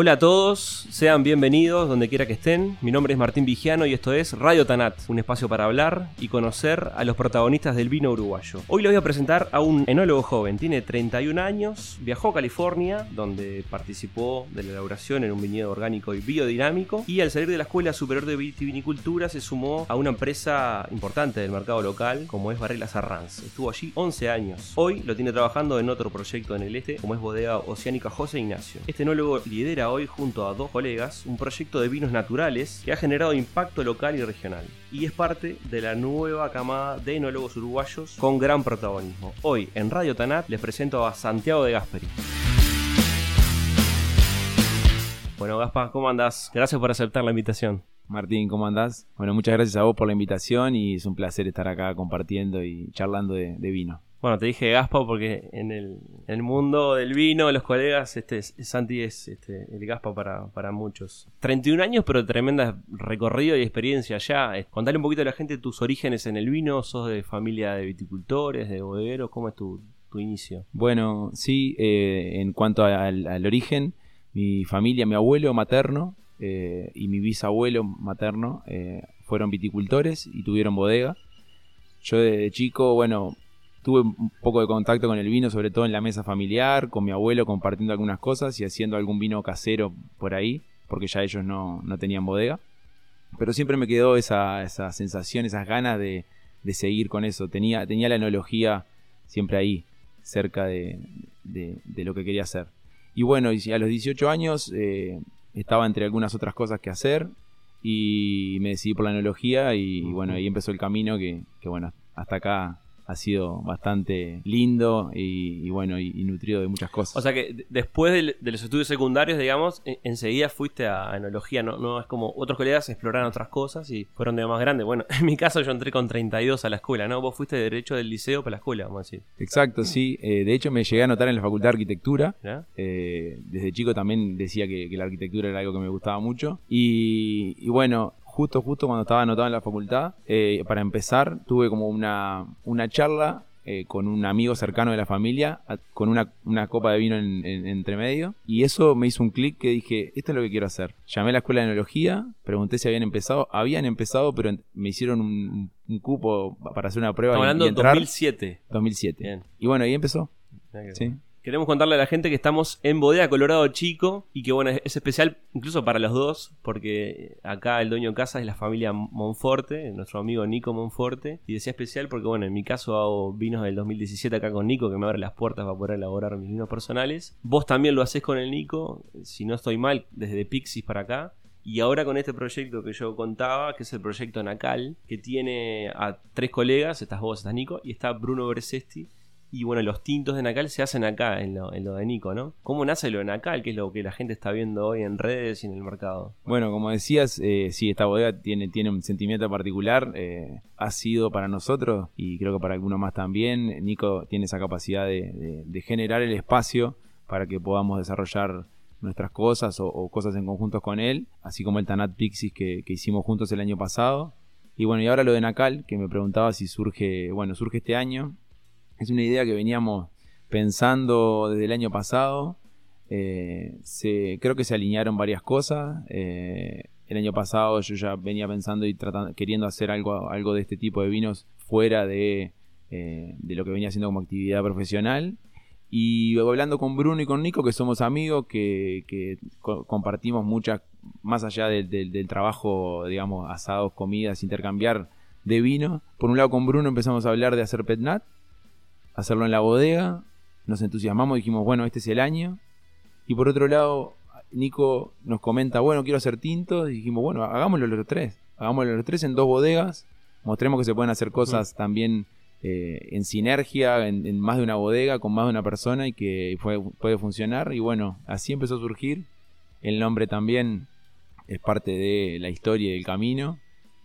Hola a todos, sean bienvenidos donde quiera que estén. Mi nombre es Martín Vigiano y esto es Radio Tanat, un espacio para hablar y conocer a los protagonistas del vino uruguayo. Hoy les voy a presentar a un enólogo joven, tiene 31 años, viajó a California, donde participó de la elaboración en un viñedo orgánico y biodinámico, y al salir de la Escuela Superior de Vitivinicultura se sumó a una empresa importante del mercado local, como es Varela Arranz. Estuvo allí 11 años. Hoy lo tiene trabajando en otro proyecto en el este, como es Bodega Oceánica José Ignacio. Este enólogo lidera hoy junto a dos colegas un proyecto de vinos naturales que ha generado impacto local y regional y es parte de la nueva camada de enólogos uruguayos con gran protagonismo. Hoy en Radio Tanat les presento a Santiago de Gasperi. Bueno, Gaspar, ¿cómo andás? Gracias por aceptar la invitación. Martín, ¿cómo andás? Bueno, muchas gracias a vos por la invitación y es un placer estar acá compartiendo y charlando de, de vino. Bueno, te dije Gaspa porque en el, mundo del vino, los colegas, este, Santi es este, el Gaspa para, para muchos. 31 años, pero tremenda recorrido y experiencia ya. Contale un poquito a la gente tus orígenes en el vino. ¿Sos de familia de viticultores, de bodegueros? ¿Cómo es tu, inicio? Bueno, sí, eh, en cuanto al, origen, mi familia, mi abuelo materno eh, y mi bisabuelo materno eh, fueron viticultores y tuvieron bodega. Yo de chico, bueno, tuve un poco de contacto con el vino, sobre todo en la mesa familiar, con mi abuelo compartiendo algunas cosas y haciendo algún vino casero por ahí, porque ya ellos no, tenían bodega. Pero siempre me quedó esa, esa sensación, esas ganas de, seguir con eso. Tenía, tenía la enología siempre ahí, cerca de, lo que quería hacer. Y bueno, a los 18 años eh, estaba entre algunas otras cosas que hacer y me decidí por la enología y, bueno, ahí empezó el camino que, que bueno, hasta acá ha sido bastante lindo y, bueno, y, nutrido de muchas cosas. O sea que después de, los estudios secundarios, digamos, enseguida fuiste a enología, ¿no? no es como otros colegas exploraron otras cosas y fueron de más grandes. Bueno, en mi caso yo entré con 32 a la escuela, ¿no? Vos fuiste de derecho del liceo para la escuela, vamos a decir. Exacto, sí. Eh, de hecho me llegué a anotar en la facultad de arquitectura. Eh, desde chico también decía que, la arquitectura era algo que me gustaba mucho. y bueno, justo, justo cuando estaba anotado en la facultad, eh, para empezar, tuve como una, una charla eh, con un amigo cercano de la familia, con una, una copa de vino en, entre medio, y eso me hizo un clic que dije, esto es lo que quiero hacer. Llamé a la escuela de enología, pregunté si habían empezado, habían empezado, pero me hicieron un, cupo para hacer una prueba. Estamos hablando de 2007. 2007. Y bueno, ahí empezó. Sí. Queremos contarle a la gente que estamos en Bodega Colorado Chico y que bueno, es especial incluso para los dos, porque acá el dueño de casa es la familia Monforte, nuestro amigo Nico Monforte, y decía especial porque bueno, en mi caso hago vinos del 2017 acá con Nico, que me abre las puertas para poder elaborar mis vinos personales. Vos también lo haces con el Nico, si no estoy mal, desde Pixis para acá. Y ahora con este proyecto que yo contaba, que es el proyecto Nacal, que tiene a tres colegas, estás vos, estás Nico, y está Bruno Bresesti, y bueno, los tintos de Nacal se hacen acá, en lo, de Nico, ¿no? ¿Cómo nace lo de Nacal? ¿Qué es lo que la gente está viendo hoy en redes y en el mercado? Bueno, como decías, eh, sí, esta bodega tiene, tiene un sentimiento particular. Eh, ha sido para nosotros, y creo que para algunos más también, Nico tiene esa capacidad de, generar el espacio para que podamos desarrollar nuestras cosas o, cosas en conjunto con él, así como el Tanat Pixis que, que hicimos juntos el año pasado. Y bueno, y ahora lo de Nacal, que me preguntaba si surge, bueno, surge este año, es una idea que veníamos pensando desde el año pasado. Eh, creo que se alinearon varias cosas. Eh, el año pasado yo ya venía pensando y tratando, queriendo hacer algo, algo de este tipo de vinos fuera de, eh, lo que venía haciendo como actividad profesional. Y hablando con Bruno y con Nico, que somos amigos, que, compartimos muchas, más allá del, trabajo, digamos, asados, comidas, intercambiar de vino. Por un lado con Bruno empezamos a hablar de hacer petnat hacerlo en la bodega, nos entusiasmamos, dijimos, bueno, este es el año. Y por otro lado, Nico nos comenta, bueno, quiero hacer tintos, y dijimos, bueno, hagámoslo los tres, hagámoslo los tres en dos bodegas, mostremos que se pueden hacer cosas también eh, en sinergia, en, más de una bodega, con más de una persona y que puede funcionar. Y bueno, así empezó a surgir. El nombre también es parte de la historia y del camino.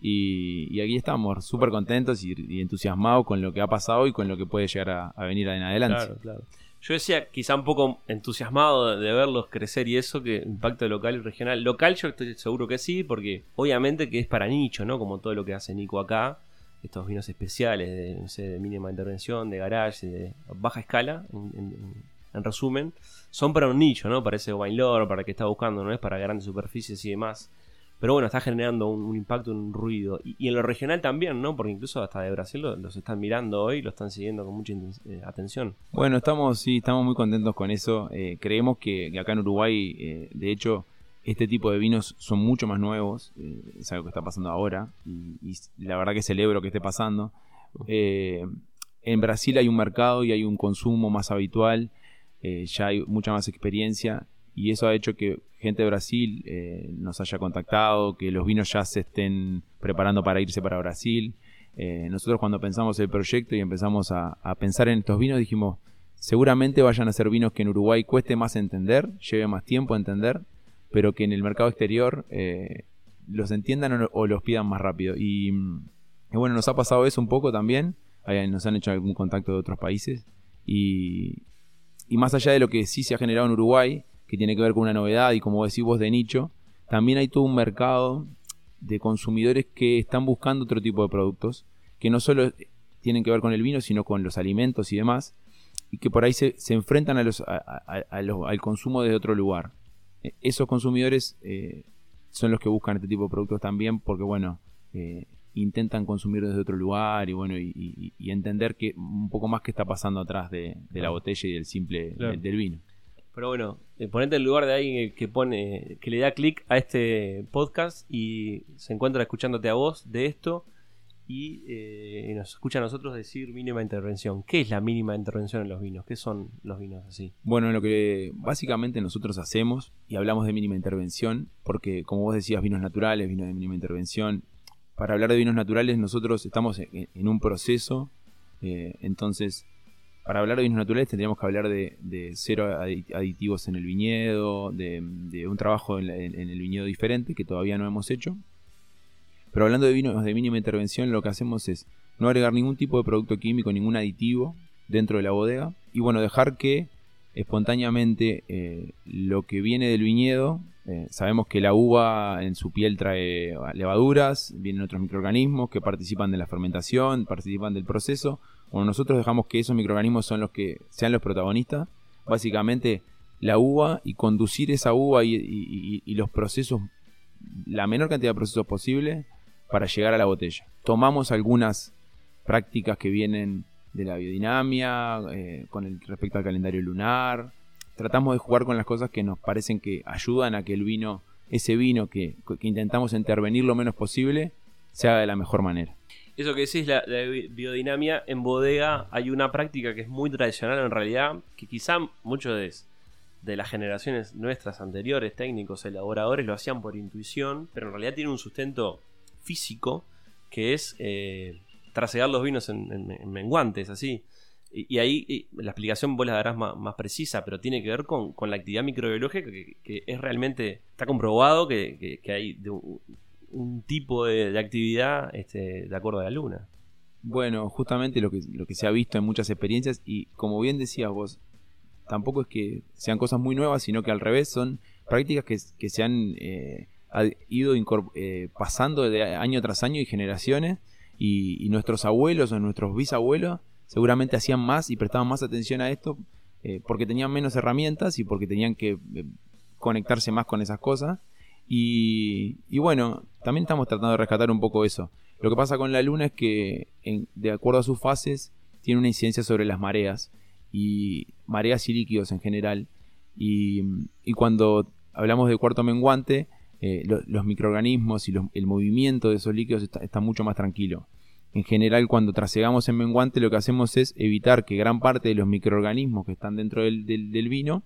Y, aquí estamos, súper contentos y, entusiasmados con lo que ha pasado y con lo que puede llegar a, venir en adelante. Claro, claro. Yo decía, quizá un poco entusiasmado de, verlos crecer y eso, que impacto local y regional. Local yo estoy seguro que sí, porque obviamente que es para nicho, ¿no? Como todo lo que hace Nico acá. Estos vinos especiales de, no sé, de mínima intervención, de garage, de baja escala, en, en resumen, son para un nicho, ¿no? Para ese bailador, para el que está buscando, no es para grandes superficies y demás. Pero bueno, está generando un, impacto, un ruido. Y, en lo regional también, ¿no? Porque incluso hasta de Brasil los están mirando hoy, lo están siguiendo con mucha eh, atención. Bueno, estamos, sí, estamos muy contentos con eso. Eh, creemos que, acá en Uruguay, eh, de hecho, este tipo de vinos son mucho más nuevos. es algo que está pasando ahora. Y, y, la verdad que celebro que esté pasando. en Brasil hay un mercado y hay un consumo más habitual. ya hay mucha más experiencia y eso ha hecho que gente de Brasil eh, nos haya contactado, que los vinos ya se estén preparando para irse para Brasil. Eh, nosotros cuando pensamos el proyecto y empezamos a, pensar en estos vinos dijimos, seguramente vayan a ser vinos que en Uruguay cueste más entender, lleve más tiempo a entender, pero que en el mercado exterior eh, los entiendan o, los pidan más rápido. Y, bueno, nos ha pasado eso un poco también, nos han hecho algún contacto de otros países y más allá de lo que sí se ha generado en Uruguay, que tiene que ver con una novedad y como decís vos de nicho, también hay todo un mercado de consumidores que están buscando otro tipo de productos, que no solo tienen que ver con el vino, sino con los alimentos y demás, y que por ahí se, enfrentan a los, al consumo de otro lugar. E, esos consumidores eh, son los que buscan este tipo de productos también porque, bueno, eh, intentan consumir desde otro lugar y, bueno, y, entender que un poco más que está pasando atrás de, la botella y del simple del vino. Pero bueno, eh, ponete en lugar de alguien que pone, que le da clic a este podcast y se encuentra escuchándote a vos de esto y eh, nos escucha a nosotros decir mínima intervención. ¿Qué es la mínima intervención en los vinos? ¿Qué son los vinos así? Bueno, lo que básicamente nosotros hacemos y hablamos de mínima intervención, porque como vos decías, vinos naturales, vinos de mínima intervención. Para hablar de vinos naturales, nosotros estamos en, un proceso, eh, entonces para hablar de vinos naturales tendríamos que hablar de, cero aditivos en el viñedo, de, un trabajo en, el viñedo diferente que todavía no hemos hecho. Pero hablando de vinos de mínima intervención, lo que hacemos es no agregar ningún tipo de producto químico, ningún aditivo dentro de la bodega. Y bueno, dejar que espontáneamente eh, lo que viene del viñedo, eh, sabemos que la uva en su piel trae levaduras, vienen otros microorganismos que participan de la fermentación, participan del proceso cuando nosotros dejamos que esos microorganismos son los que sean los protagonistas, básicamente la uva y conducir esa uva y, los procesos, la menor cantidad de procesos posible para llegar a la botella. Tomamos algunas prácticas que vienen de la biodinamia, eh, con el respecto al calendario lunar. Tratamos de jugar con las cosas que nos parecen que ayudan a que el vino, ese vino que, que intentamos intervenir lo menos posible, se haga de la mejor manera. Eso que decís, la, la, biodinamia, en bodega hay una práctica que es muy tradicional en realidad, que quizá muchos de, las generaciones nuestras anteriores, técnicos, elaboradores, lo hacían por intuición, pero en realidad tiene un sustento físico que es eh, trasegar los vinos en, menguantes, así. Y, ahí la explicación vos la darás más, precisa, pero tiene que ver con, la actividad microbiológica que, es realmente, está comprobado que, que hay de, un tipo de, actividad este, de acuerdo a la luna. Bueno, justamente lo que, lo que se ha visto en muchas experiencias y como bien decías vos, tampoco es que sean cosas muy nuevas, sino que al revés son prácticas que, se han eh, ido eh, pasando de año tras año y generaciones y, nuestros abuelos o nuestros bisabuelos seguramente hacían más y prestaban más atención a esto eh, porque tenían menos herramientas y porque tenían que conectarse más con esas cosas y, bueno, también estamos tratando de rescatar un poco eso. Lo que pasa con la luna es que, de acuerdo a sus fases, tiene una incidencia sobre las mareas, y mareas y líquidos en general. Y, cuando hablamos de cuarto menguante, eh, los microorganismos y el movimiento de esos líquidos está, mucho más tranquilo. En general, cuando trasegamos en menguante, lo que hacemos es evitar que gran parte de los microorganismos que están dentro del vino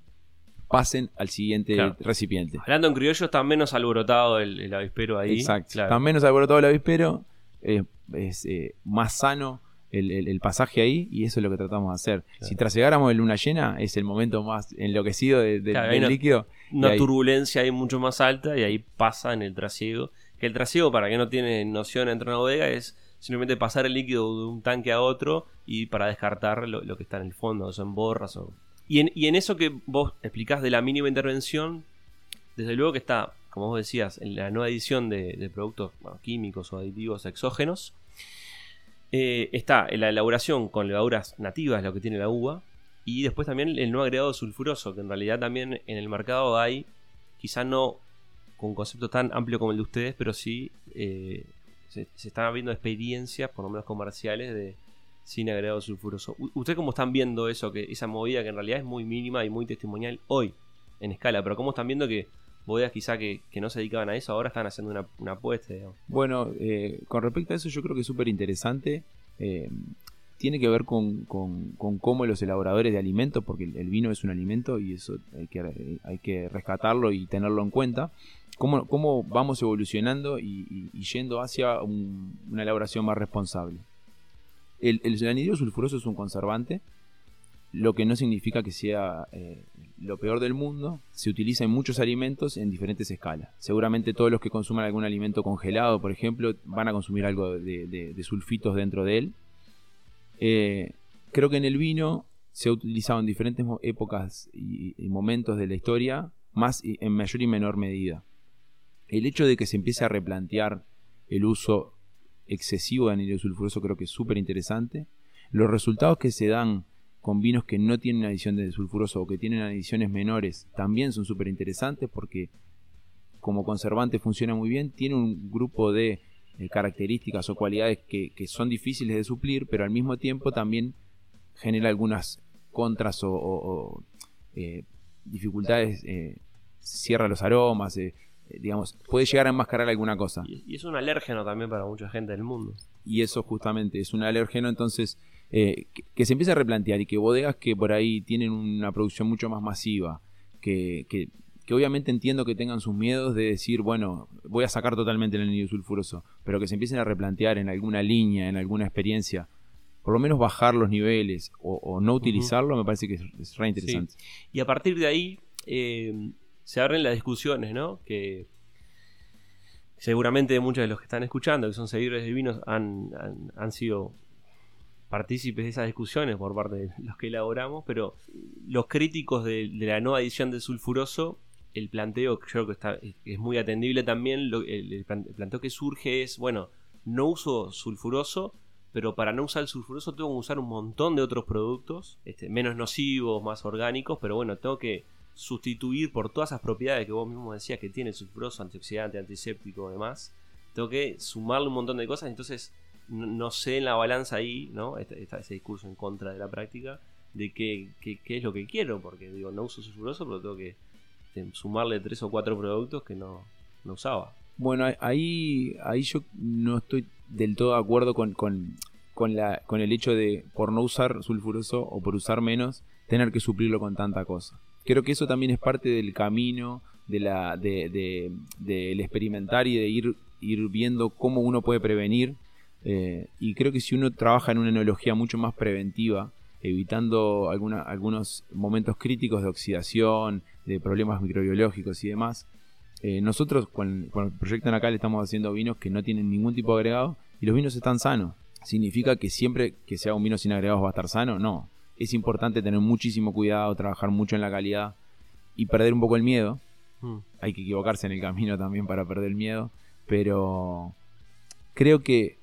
pasen al siguiente recipiente. Hablando en criollo, está menos alborotado el, avispero ahí. Exacto. Está menos alborotado el avispero, es eh, más sano el, pasaje ahí y eso es lo que tratamos de hacer. Si trasegáramos en luna llena, es el momento más enloquecido del líquido. Una turbulencia ahí mucho más alta y ahí pasa en el trasiego. Que el trasiego, para que no tiene noción entre una bodega, es simplemente pasar el líquido de un tanque a otro y para descartar lo, que está en el fondo, o son borras o y en, eso que vos explicás de la mínima intervención, desde luego que está, como vos decías, en la nueva edición de, productos químicos o aditivos exógenos, eh, está en la elaboración con levaduras nativas, lo que tiene la uva, Y después también el no agregado sulfuroso, que en realidad también en el mercado hay, quizá no con un concepto tan amplio como el de ustedes, pero sí eh, se, están viendo experiencias, por lo menos comerciales, de sin agregado sulfuroso. ¿Ustedes cómo están viendo eso, que esa movida que en realidad es muy mínima y muy testimonial hoy en escala? Pero cómo están viendo que bodegas quizá que, no se dedicaban a eso ahora están haciendo una, apuesta? Bueno, eh, con respecto a eso yo creo que es súper interesante. Eh, tiene que ver con, cómo los elaboradores de alimentos, porque el, vino es un alimento y eso hay que, hay que rescatarlo y tenerlo en cuenta, cómo, cómo vamos evolucionando y, yendo hacia una elaboración más responsable. El, el sulfuroso es un conservante, lo que no significa que sea eh, lo peor del mundo. Se utiliza en muchos alimentos en diferentes escalas. Seguramente todos los que consuman algún alimento congelado, por ejemplo, van a consumir algo de sulfitos dentro de él eh, creo que en el vino se ha utilizado en diferentes épocas y, momentos de la historia, más en mayor y menor medida. El hecho de que se empiece a replantear el uso excesivo de anhídrido sulfuroso creo que es súper interesante. Los resultados que se dan con vinos que no tienen adición de sulfuroso o que tienen adiciones menores también son súper interesantes porque como conservante funciona muy bien, tiene un grupo de eh, características o cualidades que, son difíciles de suplir, pero al mismo tiempo también genera algunas contras o, eh, dificultades, eh, cierra los aromas, digamos, puede llegar a enmascarar alguna cosa. Y, es un alérgeno también para mucha gente del mundo. Y eso justamente es un alérgeno, entonces que, se empiece a replantear y que bodegas que por ahí tienen una producción mucho más masiva, que, que que obviamente entiendo que tengan sus miedos de decir, bueno, voy a sacar totalmente el anillo sulfuroso, pero que se empiecen a replantear en alguna línea, en alguna experiencia, por lo menos bajar los niveles o, no utilizarlo, me parece que es, re interesante. Y a partir de ahí eh, se abren las discusiones, ¿no? Que seguramente muchos de los que están escuchando, que son seguidores de vinos, han, han sido partícipes de esas discusiones por parte de los que elaboramos, pero los críticos de, la no adición de sulfuroso el planteo creo que está, es muy atendible también. el, planteo que surge es, bueno, no uso sulfuroso, pero para no usar el sulfuroso tengo que usar un montón de otros productos, este, menos nocivos, más orgánicos, pero bueno, tengo que sustituir por todas esas propiedades que vos mismo decías que tiene el sulfuroso, antioxidante, antiséptico, demás. Tengo que sumarle un montón de cosas, entonces no, sé en la balanza ahí, ¿no? Está, ese discurso en contra de la práctica, de qué, qué, qué es lo que quiero, porque digo, no uso sulfuroso, pero tengo que sumarle tres o cuatro productos que no, usaba. Bueno, ahí, ahí yo no estoy del todo de acuerdo con, con, la, con el hecho de, por no usar sulfuroso o por usar menos, tener que suplirlo con tanta cosa. Creo que eso también es parte del camino de la, de, del experimentar y de ir, viendo cómo uno puede prevenir. Eh, y creo que si uno trabaja en una enología mucho más preventiva, evitando alguna, algunos momentos críticos de oxidación, de problemas microbiológicos y demás. Eh, nosotros con, el proyecto le estamos haciendo vinos que no tienen ningún tipo de agregado y los vinos están sanos. ¿Significa que siempre que sea un vino sin agregados va a estar sano? No. Es importante tener muchísimo cuidado, trabajar mucho en la calidad y perder un poco el miedo. Hmm. Hay que equivocarse en el camino también para perder el miedo. Pero creo que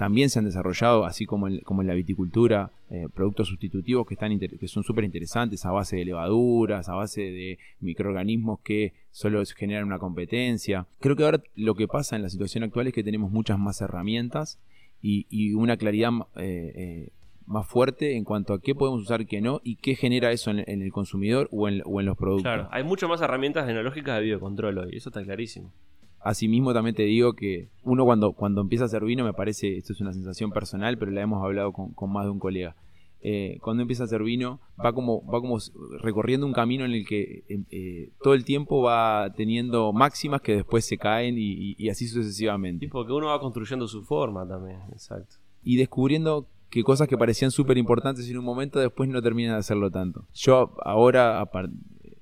también se han desarrollado, así como en, como en la viticultura, eh, productos sustitutivos que, están que son súper interesantes a base de levaduras, a base de microorganismos que solo generan una competencia. Creo que ahora lo que pasa en la situación actual es que tenemos muchas más herramientas y, una claridad eh, eh, más fuerte en cuanto a qué podemos usar, qué no, y qué genera eso en, el consumidor o en, o en, los productos. Claro, hay muchas más herramientas tecnológicas de biocontrol hoy, eso está clarísimo. Asimismo también te digo que uno cuando, cuando empieza a hacer vino, me parece, esto es una sensación personal, pero la hemos hablado con, más de un colega. Eh, cuando empieza a hacer vino, va como, va como recorriendo un camino en el que em, eh, todo el tiempo va teniendo máximas que después se caen y, así sucesivamente. Y porque uno va construyendo su forma también, exacto. Y descubriendo que cosas que parecían súper importantes en un momento después no terminan de hacerlo tanto. Yo ahora,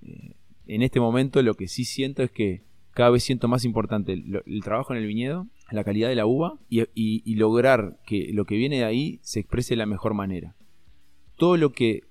eh, en este momento, lo que sí siento es que cada vez siento más importante el, trabajo en el viñedo, la calidad de la uva y, lograr que lo que viene de ahí se exprese de la mejor manera. Todo lo que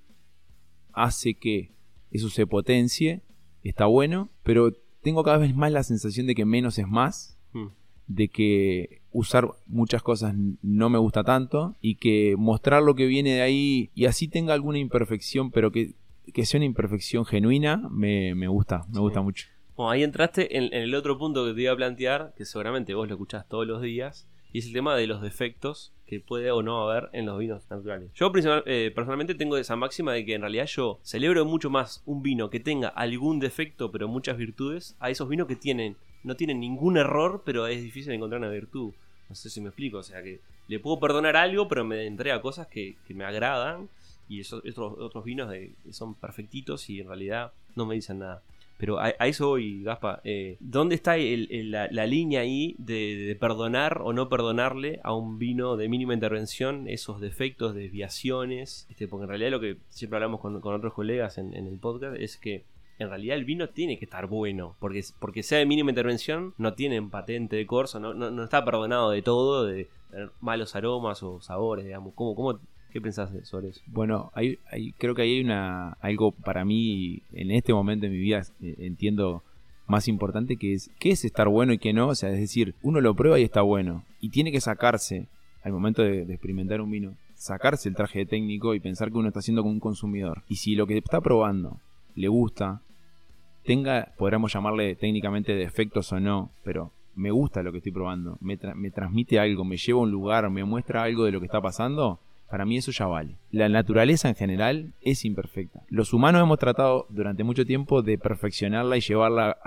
hace que eso se potencie está bueno, pero tengo cada vez más la sensación de que menos es más, hmm. de que usar muchas cosas no me gusta tanto y que mostrar lo que viene de ahí y así tenga alguna imperfección, pero que, sea una imperfección genuina, me, gusta, me gusta mucho. Bueno, ahí entraste en, el otro punto que te iba a plantear, que seguramente vos lo escuchás todos los días, y es el tema de los defectos que puede o no haber en los vinos naturales. Yo eh, personalmente tengo esa máxima de que en realidad yo celebro mucho más un vino que tenga algún defecto pero muchas virtudes a esos vinos que tienen no tienen ningún error pero es difícil encontrar una virtud. No sé si me explico, o sea que le puedo perdonar algo pero me entrega cosas que, me agradan y esos, otros vinos de, que son perfectitos y en realidad no me dicen nada. Pero a, eso voy, Gaspa. Eh, ¿Dónde está la, línea ahí de, perdonar o no perdonarle a un vino de mínima intervención esos defectos, desviaciones? Este, porque en realidad lo que siempre hablamos con, otros colegas en, el podcast es que en realidad el vino tiene que estar bueno. Porque, porque sea de mínima intervención, no tienen patente de corso, no, no, está perdonado de todo, de tener malos aromas o sabores, digamos. ¿Cómo, cómo ¿Qué pensás sobre eso? Bueno, hay, creo que ahí hay una, algo para mí en este momento de mi vida eh, entiendo más importante que es qué es estar bueno y qué no. O sea, es decir, uno lo prueba y está bueno. Y tiene que sacarse, al momento de, experimentar un vino, sacarse el traje de técnico y pensar que uno está haciendo como un consumidor. Y si lo que está probando le gusta, tenga, podríamos llamarle técnicamente defectos o no, pero me gusta lo que estoy probando, me, me transmite algo, me lleva a un lugar, me muestra algo de lo que está pasando, para mí eso ya vale. La naturaleza en general es imperfecta. Los humanos hemos tratado durante mucho tiempo de perfeccionarla y llevarla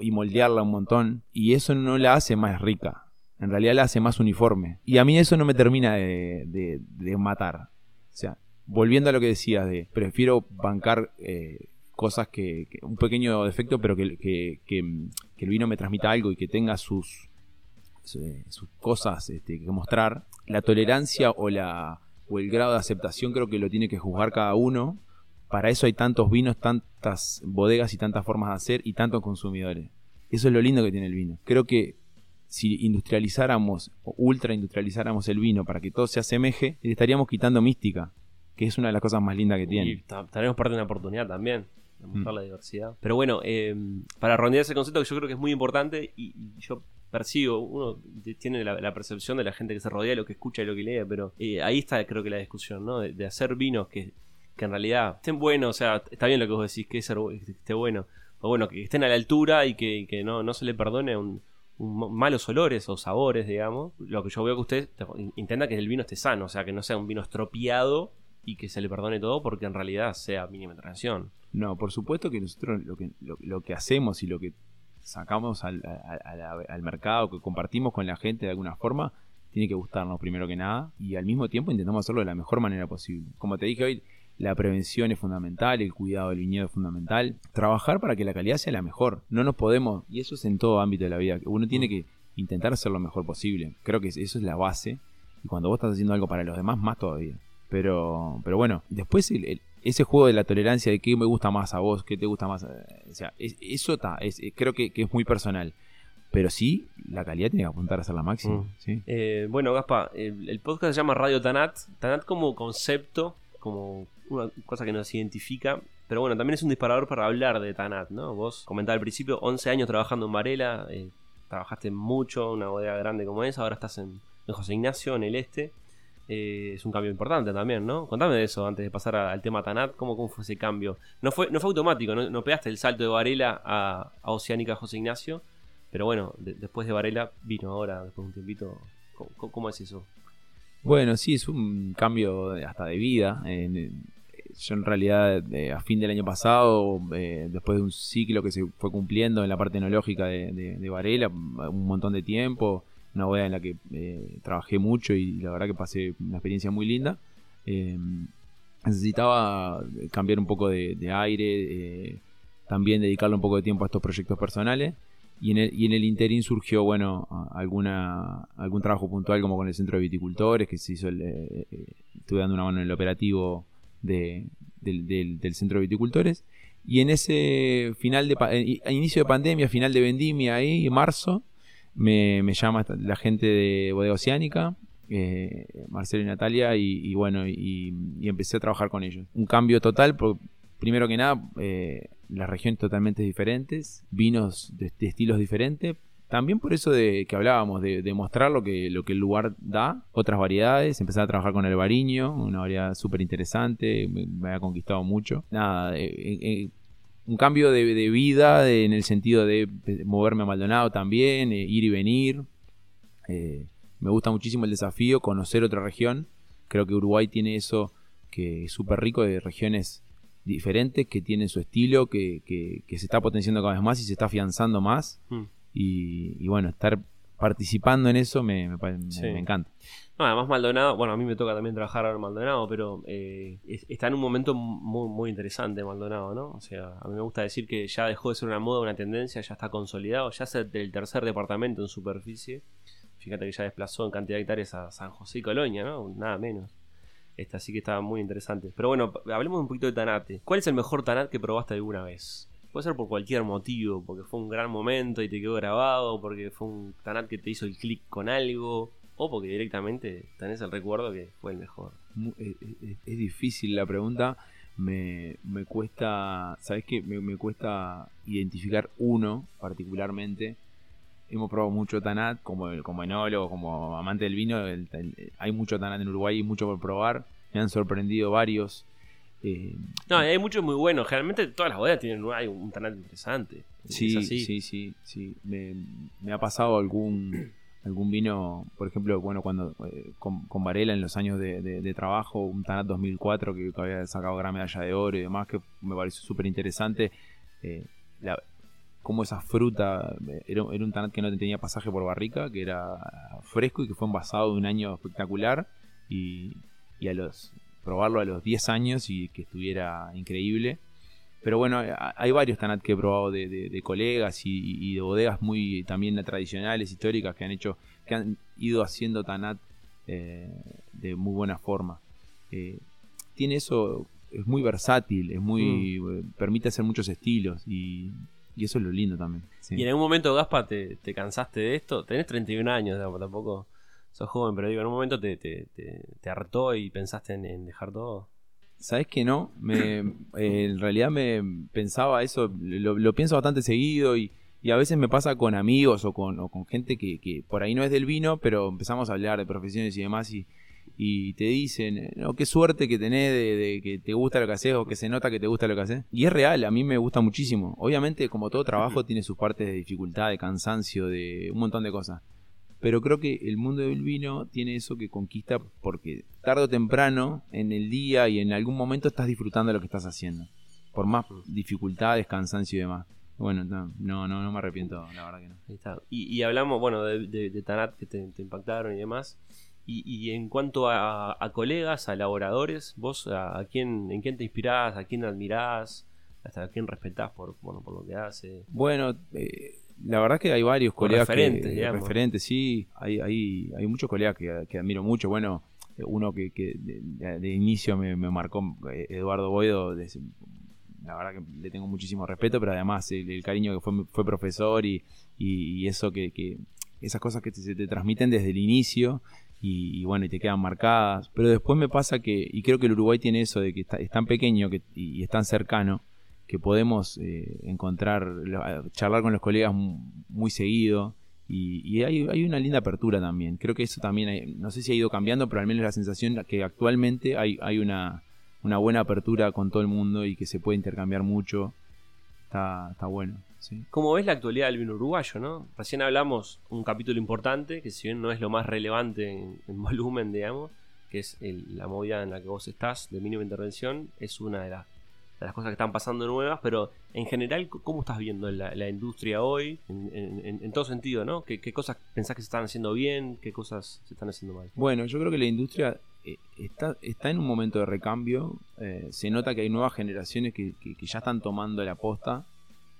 y moldearla un montón. Y eso no la hace más rica. En realidad la hace más uniforme. Y a mí eso no me termina de, matar. O sea, volviendo a lo que decías de prefiero bancar eh, cosas que, Un pequeño defecto, pero que, que, el vino me transmita algo y que tenga sus, sus cosas este, que mostrar la tolerancia o, la, o el grado de aceptación creo que lo tiene que juzgar cada uno. Para eso hay tantos vinos, tantas bodegas y tantas formas de hacer y tantos consumidores. Eso es lo lindo que tiene el vino. Creo que si industrializáramos o ultra industrializáramos el vino para que todo se asemeje, le estaríamos quitando mística, que es una de las cosas más lindas que tiene. Y estaremos parte de una oportunidad también de mostrar mm. la diversidad. Pero bueno, eh, para rondear ese concepto que yo creo que es muy importante y yo percibo, uno tiene la, percepción de la gente que se rodea, lo que escucha y lo que lee, pero eh, ahí está creo que la discusión, ¿no? De, hacer vinos que, en realidad estén buenos, o sea, está bien lo que vos decís, que, esté bueno, o bueno, que estén a la altura y que, no, no se le perdone un, malos olores o sabores, digamos. Lo que yo veo que usted intenta que el vino esté sano, o sea, que no sea un vino estropeado y que se le perdone todo porque en realidad sea mínima transición. No, por supuesto que nosotros lo que, lo que hacemos y lo que sacamos al, mercado, que compartimos con la gente de alguna forma, tiene que gustarnos primero que nada y al mismo tiempo intentamos hacerlo de la mejor manera posible. Como te dije hoy, la prevención es fundamental, el cuidado del viñedo es fundamental, trabajar para que la calidad sea la mejor. No nos podemos, y eso es en todo ámbito de la vida, uno tiene que intentar hacer lo mejor posible. Creo que eso es la base y cuando vos estás haciendo algo para los demás, más todavía. Pero, pero bueno, después el, ese juego de la tolerancia de qué me gusta más a vos, qué te gusta más. O sea, eso está, es, eh, creo que, es muy personal. Pero sí, la calidad tiene que apuntar a ser la máxima. Mm. Eh, bueno, Gaspa, el, podcast se llama Radio Tanat. Tanat como concepto, como una cosa que nos identifica. Pero bueno, también es un disparador para hablar de Tanat, ¿no? Vos comentaba al principio, 11 años trabajando en Varela, eh, trabajaste mucho, una bodega grande como esa, ahora estás en José Ignacio, en el este. Eh, es un cambio importante también, ¿no? Contame de eso antes de pasar al tema Tanat, ¿cómo, fue ese cambio? No fue, no fue automático, no, pegaste el salto de Varela a, Oceánica José Ignacio, pero bueno, después de Varela vino ahora, después de un tiempito. ¿Cómo, es eso? Bueno, sí, es un cambio hasta de vida. yo en realidad a fin del año pasado, eh, después de un ciclo que se fue cumpliendo en la parte enológica de, de Varela, un montón de tiempo, una bodega en la que eh, trabajé mucho y la verdad que pasé una experiencia muy linda. Eh, necesitaba cambiar un poco de, aire, eh, también dedicarle un poco de tiempo a estos proyectos personales. Y en el, y en el interín surgió, bueno, alguna, algún trabajo puntual como con el centro de viticultores, que se hizo, estuve dando una mano en el operativo del, del, centro de viticultores. Y en ese final de, inicio de pandemia, final de vendimia ahí, marzo, me, llama la gente de Bodega Oceánica, eh, Marcelo y Natalia, y, bueno, y, empecé a trabajar con ellos. Un cambio total, primero que nada, eh, las regiones totalmente diferentes, vinos de, estilos diferentes, también por eso de que hablábamos, de, de mostrar lo que, lo que el lugar da, otras variedades, empezar a trabajar con el bariño, una variedad súper interesante, me, ha conquistado mucho. Nada, eh, eh, un cambio de, vida en el sentido de moverme a Maldonado también, ir y venir. me gusta muchísimo el desafío, conocer otra región. Creo que Uruguay tiene eso que es súper rico de regiones diferentes, que tienen su estilo, que, que, se está potenciando cada vez más y se está afianzando más. Mm. Y, bueno, estar participando en eso me, encanta. además Maldonado, bueno, a mí me toca también trabajar ahora en Maldonado, pero eh, está en un momento muy, muy interesante Maldonado, ¿no? O sea, a mí me gusta decir que ya dejó de ser una moda, una tendencia, ya está consolidado, ya es el tercer departamento en superficie. Fíjate que ya desplazó en cantidad de hectáreas a San José y Colonia, ¿no? Nada menos. Este, así que está muy interesante. Pero bueno, hablemos un poquito de Tanate. ¿Cuál es el mejor Tanat que probaste alguna vez? Puede ser por cualquier motivo, porque fue un gran momento y te quedó grabado, porque fue un canal que te hizo el clic con algo, o porque directamente tenés el recuerdo que fue el mejor. Eh, eh, es, difícil la pregunta, me, cuesta, ¿sabes qué? Me, cuesta identificar uno particularmente. Hemos probado mucho Tanat, como, como enólogo, como amante del vino, hay mucho Tanat en Uruguay y mucho por probar. Me han sorprendido varios. Eh, no, hay muchos muy buenos. Generalmente todas las bodegas tienen hay un canal interesante. Sí, sí, sí, sí. Me, ha pasado algún algún vino, por ejemplo, bueno, cuando eh, con, Varela en los años de, trabajo, un Tanat 2004 que, había sacado gran medalla de oro y demás, que me pareció súper interesante. Eh, como esa fruta, era, era, un Tanat que no tenía pasaje por barrica, que era fresco y que fue envasado de un año espectacular. Y, y a los probarlo a los 10 años y que estuviera increíble. Pero bueno, hay varios Tanat que he probado de, colegas y, de bodegas muy también tradicionales, históricas, que han hecho, que han ido haciendo Tanat eh, de muy buena forma. Eh, tiene eso, es muy versátil, es muy, mm. eh, permite hacer muchos estilos y, eso es lo lindo también. ¿Y en algún momento, Gaspa, te, te cansaste de esto? Tenés 31 años, tampoco sos joven, pero digo, en un momento te, te, hartó y pensaste en, dejar todo. Sabes que no, me, eh, en realidad me pensaba eso, lo, pienso bastante seguido y, a veces me pasa con amigos o con, con gente que, por ahí no es del vino, pero empezamos a hablar de profesiones y demás y, y te dicen, no, qué suerte que tenés de, que te gusta lo que haces o que se nota que te gusta lo que haces. Y es real, a mí me gusta muchísimo. Obviamente, como todo trabajo, tiene sus partes de dificultad, de cansancio, de un montón de cosas. Pero creo que el mundo del vino tiene eso que conquista porque tarde o temprano, en el día y en algún momento estás disfrutando de lo que estás haciendo. Por más dificultades, cansancio y demás. Bueno, no, no, no, me arrepiento, la verdad que no. Ahí está. Y, hablamos, bueno, de, Tanat que te, impactaron y demás. Y, en cuanto a, colegas, a elaboradores, vos a, quién, en quién te inspirás, a quién admirás, hasta a quién respetás por, bueno, por lo que hace. Bueno, eh, la verdad que hay varios colegas referentes, que, referentes, sí, hay, hay, hay muchos colegas que, admiro mucho. Bueno, eh, uno que, de, inicio me, marcó, eh, Eduardo Boedo, la verdad que le tengo muchísimo respeto, pero además el, cariño que fue, fue profesor y, y, eso que, esas cosas que se te transmiten desde el inicio y, bueno, y te quedan marcadas. Pero después me pasa que, y creo que el Uruguay tiene eso de que está, es tan pequeño que, y es tan cercano, que podemos eh, encontrar, charlar con los colegas muy seguido. Y, hay, una linda apertura también. Creo que eso también, no sé si ha ido cambiando, pero al menos la sensación que actualmente hay, hay una, buena apertura con todo el mundo y que se puede intercambiar mucho. Está, bueno. ¿sí? ¿Cómo ves la actualidad del vino uruguayo? ¿no? Recién hablamos un capítulo importante, que si bien no es lo más relevante en, volumen, digamos, que es la movida en la que vos estás de mínima intervención, es una de las las cosas que están pasando nuevas, pero en general, ¿cómo estás viendo la, industria hoy? En, todo sentido, ¿no? ¿Qué, cosas pensás que se están haciendo bien? ¿Qué cosas se están haciendo mal? Bueno, yo creo que la industria eh, está, está en un momento de recambio. Eh, se nota que hay nuevas generaciones que, ya están tomando la posta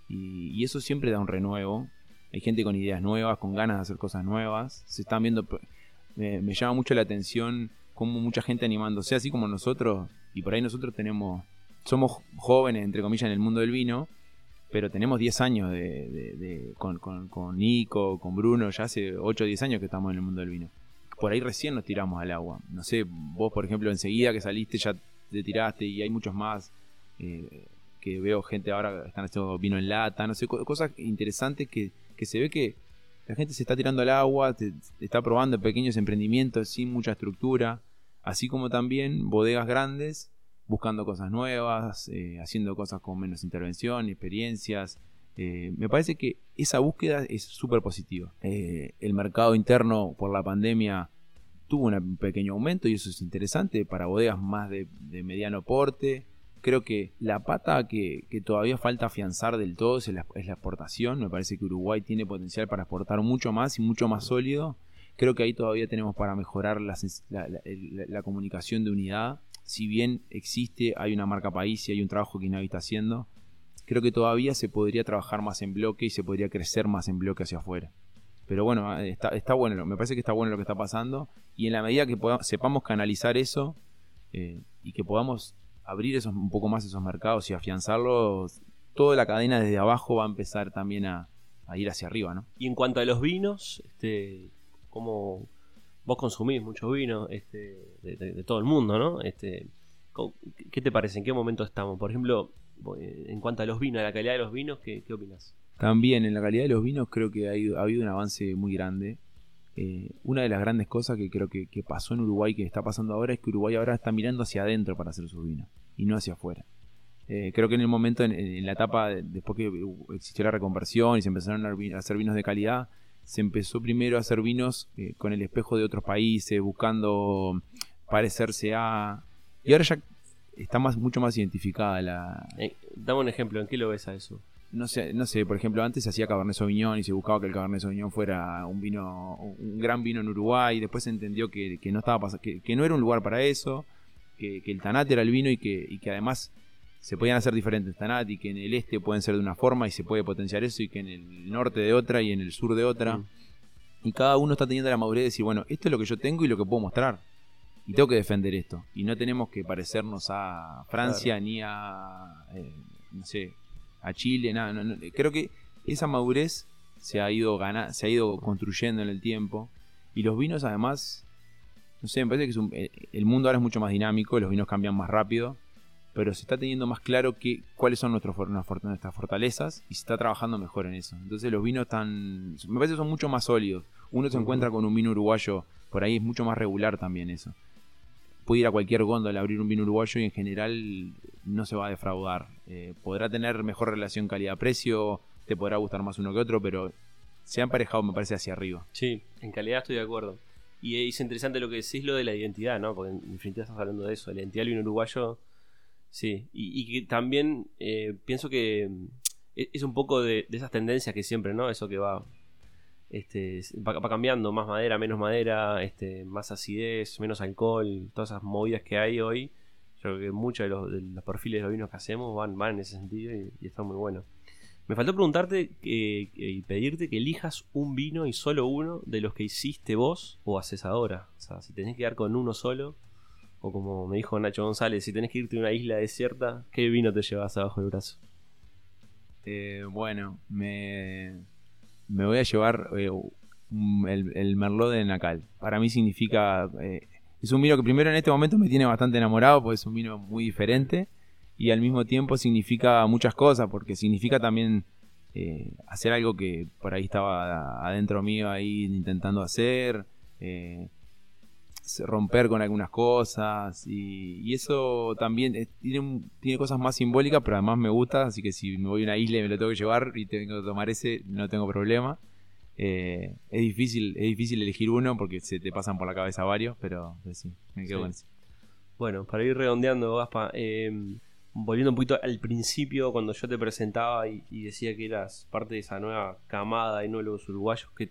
y, eso siempre da un renuevo. Hay gente con ideas nuevas, con ganas de hacer cosas nuevas. Se están viendo... me llama mucho la atención cómo mucha gente animándose, así como nosotros, y por ahí nosotros tenemos somos jóvenes, entre comillas, en el mundo del vino, pero tenemos 10 años de, con, Nico, con Bruno, ya hace 8 o 10 años que estamos en el mundo del vino. Por ahí recién nos tiramos al agua. No sé, vos, por ejemplo, enseguida que saliste ya te tiraste y hay muchos más. Eh, que veo gente ahora que están haciendo vino en lata, no sé, cosas interesantes que, se ve que la gente se está tirando al agua, está probando pequeños emprendimientos sin mucha estructura, así como también bodegas grandes buscando cosas nuevas, eh, haciendo cosas con menos intervención, experiencias. Eh, me parece que esa búsqueda es súper positiva. Eh, el mercado interno por la pandemia tuvo un pequeño aumento y eso es interesante para bodegas más de, mediano porte. Creo que la pata que, todavía falta afianzar del todo es la, exportación. Me parece que Uruguay tiene potencial para exportar mucho más y mucho más sólido. Creo que ahí todavía tenemos para mejorar la, la comunicación de unidad. Si bien existe, hay una marca país y hay un trabajo que Inavi está haciendo, creo que todavía se podría trabajar más en bloque y se podría crecer más en bloque hacia afuera. Pero bueno, ah, está, bueno, me parece que está bueno lo que está pasando. Y en la medida que sepamos canalizar eso eh, y que podamos abrir un poco más esos mercados y afianzarlos, toda la cadena desde abajo va a empezar también a, ir hacia arriba, ¿no? Y en cuanto a los vinos, este, ¿cómo vos consumís mucho vino este, de, todo el mundo, ¿no? Este, ¿Qué te parece? ¿En qué momento estamos? Por ejemplo, eh, en cuanto a los vinos, a la calidad de los vinos, ¿qué, qué opinas? También en la calidad de los vinos creo que ha, habido un avance muy grande. Eh, una de las grandes cosas que creo que, pasó en Uruguay, que está pasando ahora, es que Uruguay ahora está mirando hacia adentro para hacer sus vinos y no hacia afuera. Eh, creo que en el momento, en, la etapa, después que existió la reconversión y se empezaron a hacer vinos de calidad, se empezó primero a hacer vinos eh, con el espejo de otros países, buscando parecerse a... Y ahora ya está más, mucho más identificada la... dame un ejemplo, ¿en qué lo ves a eso? no sé, no sé, por ejemplo, antes se hacía Cabernet Sauvignon y se buscaba que el Cabernet Sauvignon fuera un vino, un gran vino en Uruguay, y después se entendió que, no estaba que, que, no era un lugar para eso, que, el Tanat era el vino y que, y que además se podían hacer diferentes Tanat y que en el este pueden ser de una forma y se puede potenciar eso y que en el norte de otra y en el sur de otra. Mm. Y cada uno está teniendo la madurez de decir, bueno, esto es lo que yo tengo y lo que puedo mostrar. Y tengo que defender esto. Y no tenemos que parecernos a Francia ni a, eh, no sé, a Chile, nada, no, creo que esa madurez se ha ido se ha ido construyendo en el tiempo y los vinos además no sé, me parece que eh, el mundo ahora es mucho más dinámico, los vinos cambian más rápido, pero se está teniendo más claro que cuáles son nuestros, nuestras fortalezas y se está trabajando mejor en eso. Entonces los vinos están, me parece que son mucho más sólidos. Uno se encuentra con un vino uruguayo, por ahí es mucho más regular también eso puede ir a cualquier góndola a abrir un vino uruguayo y en general no se va a defraudar. Eh, podrá tener mejor relación calidad-precio, te podrá gustar más uno que otro, pero se ha emparejado, me parece, hacia arriba. Sí, en calidad estoy de acuerdo. Y es interesante lo que decís, lo de la identidad, ¿no? Porque en definitiva estás hablando de eso, la identidad del vino uruguayo. Sí, y, que también eh, pienso que eh, es un poco de, de, esas tendencias que siempre, ¿no? Eso que va este, va, cambiando, más madera, menos madera, este, más acidez, menos alcohol, todas esas movidas que hay hoy. Yo creo que muchos de los, perfiles de los vinos que hacemos van, van en ese sentido y, están muy buenos. Me faltó preguntarte y pedirte que elijas un vino y solo uno de los que hiciste vos o haces ahora. O sea, si tenés que quedar con uno solo, o como me dijo Nacho González, si tenés que irte a una isla desierta, ¿qué vino te llevas abajo del brazo? Eh, bueno, me, me voy a llevar eh, el, Merlot de Nacal. Para mí significa... Eh, es un vino que primero en este momento me tiene bastante enamorado porque es un vino muy diferente y al mismo tiempo significa muchas cosas porque significa también hacer algo que por ahí estaba adentro mío ahí intentando hacer, romper con algunas cosas y, eso también tiene, tiene cosas más simbólicas, pero además me gusta, así que si me voy a una isla y me lo tengo que llevar y tengo que tomar ese, no tengo problema. Eh, es difícil es difícil elegir uno porque se te pasan por la cabeza varios, pero, sí, me quedo con ese. Bueno, para ir redondeando, Gaspa, em, volviendo un poquito al principio, cuando yo te presentaba y, y, decía que eras parte de esa nueva camada de nuevos uruguayos que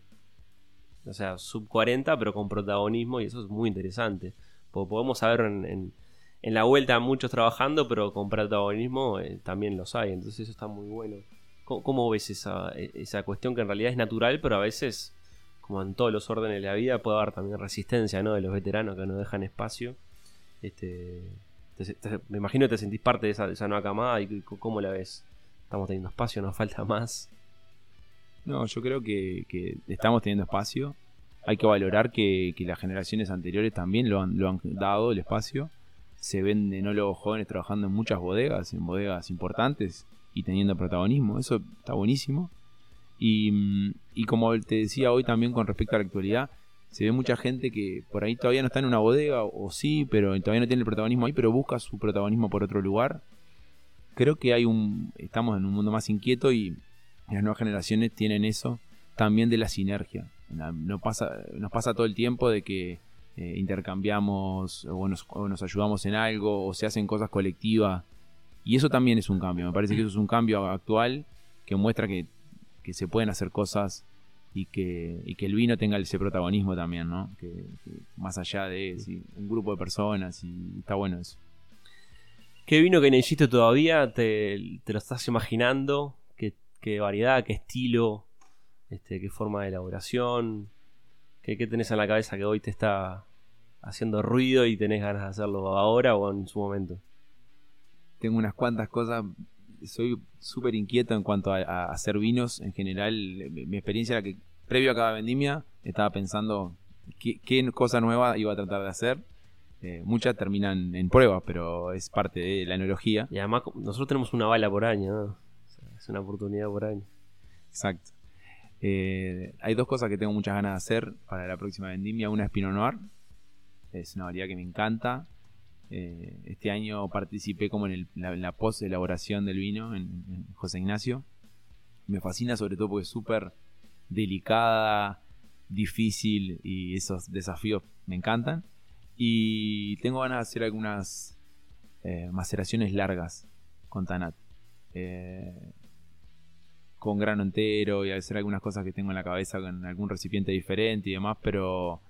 o sea, sub 40, pero con protagonismo, y eso es muy interesante. Porque podemos saber en, en, la vuelta muchos trabajando, pero con protagonismo eh, también los hay, entonces eso está muy bueno. ¿Cómo, ves esa, e, esa cuestión que en realidad es natural, pero a veces, como en todos los órdenes de la vida, puede haber también resistencia ¿no? de los veteranos que no dejan espacio? Este, me imagino que te sentís parte de esa, de esa nueva camada y cómo la ves. Estamos teniendo espacio, nos falta más. No, yo creo que, estamos teniendo espacio. Hay que valorar que, las generaciones anteriores también lo han, lo han dado el espacio. Se ven enólogos jóvenes trabajando en muchas bodegas, en bodegas importantes y teniendo protagonismo. Eso está buenísimo. Y, mm, y como te decía hoy también con respecto a la actualidad, se ve mucha gente que por ahí todavía no está en una bodega, o, sí, pero todavía no tiene el protagonismo ahí, pero busca su protagonismo por otro lugar. Creo que hay un. estamos en un mundo más inquieto y las nuevas generaciones tienen eso también de la sinergia. No pasa, nos pasa todo el tiempo de que eh, intercambiamos o nos, o nos, ayudamos en algo o se hacen cosas colectivas. Y eso también es un cambio. Me parece que eso es un cambio actual que muestra que, que se pueden hacer cosas y que, y que el vino tenga ese protagonismo también, ¿no? Que, más allá de un grupo de personas y está bueno eso. ¿Qué vino que no hiciste todavía? ¿Te, te lo estás imaginando? ¿Qué, ¿Qué, variedad, qué estilo, este, qué forma de elaboración? ¿Qué, ¿Qué tenés en la cabeza que hoy te está haciendo ruido y tenés ganas de hacerlo ahora o en su momento? Tengo unas cuantas cosas soy súper inquieto en cuanto a, hacer vinos. En general, mi, experiencia era que previo a cada vendimia estaba pensando qué, cosa nueva iba a tratar de hacer. Eh, muchas terminan en pruebas, pero es parte de la enología. Y además, nosotros tenemos una bala por año, una oportunidad por año. Exacto. Eh, hay dos cosas que tengo muchas ganas de hacer para la próxima vendimia. Una es Pinot Noir, es una variedad que me encanta. Eh, este año participé como en, la, post-elaboración del vino en, José Ignacio. Me fascina sobre todo porque es súper delicada, difícil y esos desafíos me encantan. Y tengo ganas de hacer algunas eh, maceraciones largas con Tanat. Con grano entero y hacer algunas cosas que tengo en la cabeza con algún recipiente diferente y demás, pero,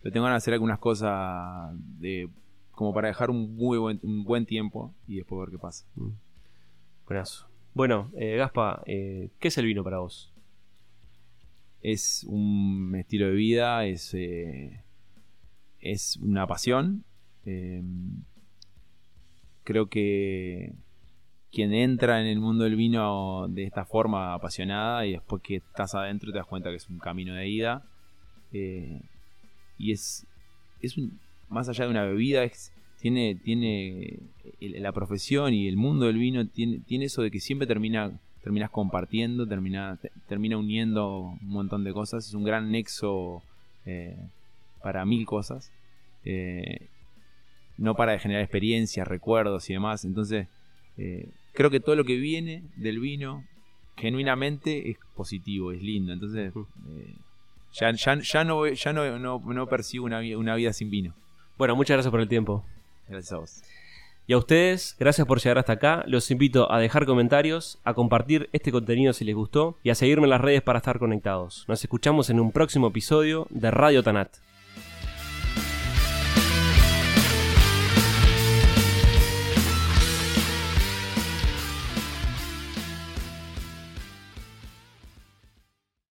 pero tengo ganas de hacer algunas cosas de como para dejar un muy buen, un buen tiempo y después ver qué pasa. Mm. Bueno, eh, Gaspa, eh, ¿qué es el vino para vos? Es un estilo de vida, es, eh, es una pasión. Creo que quien entra en el mundo del vino de esta forma apasionada y después que estás adentro te das cuenta que es un camino de ida. y es, es un, más allá de una bebida, tiene, tiene la profesión y el mundo del vino tiene, tiene eso de que siempre termina terminas compartiendo, termina, termina uniendo un montón de cosas. Es un gran nexo eh, para mil cosas. Eh, no para de generar experiencias, recuerdos y demás. Entonces, eh, creo que todo lo que viene del vino, genuinamente, es positivo, es lindo. Entonces, ya, ya, no, ya no, no, percibo una, una vida sin vino. Bueno, muchas gracias por el tiempo. Gracias a vos. Y a ustedes, gracias por llegar hasta acá. Los invito a dejar comentarios, a compartir este contenido si les gustó y a seguirme en las redes para estar conectados. Nos escuchamos en un próximo episodio de Radio Tanat.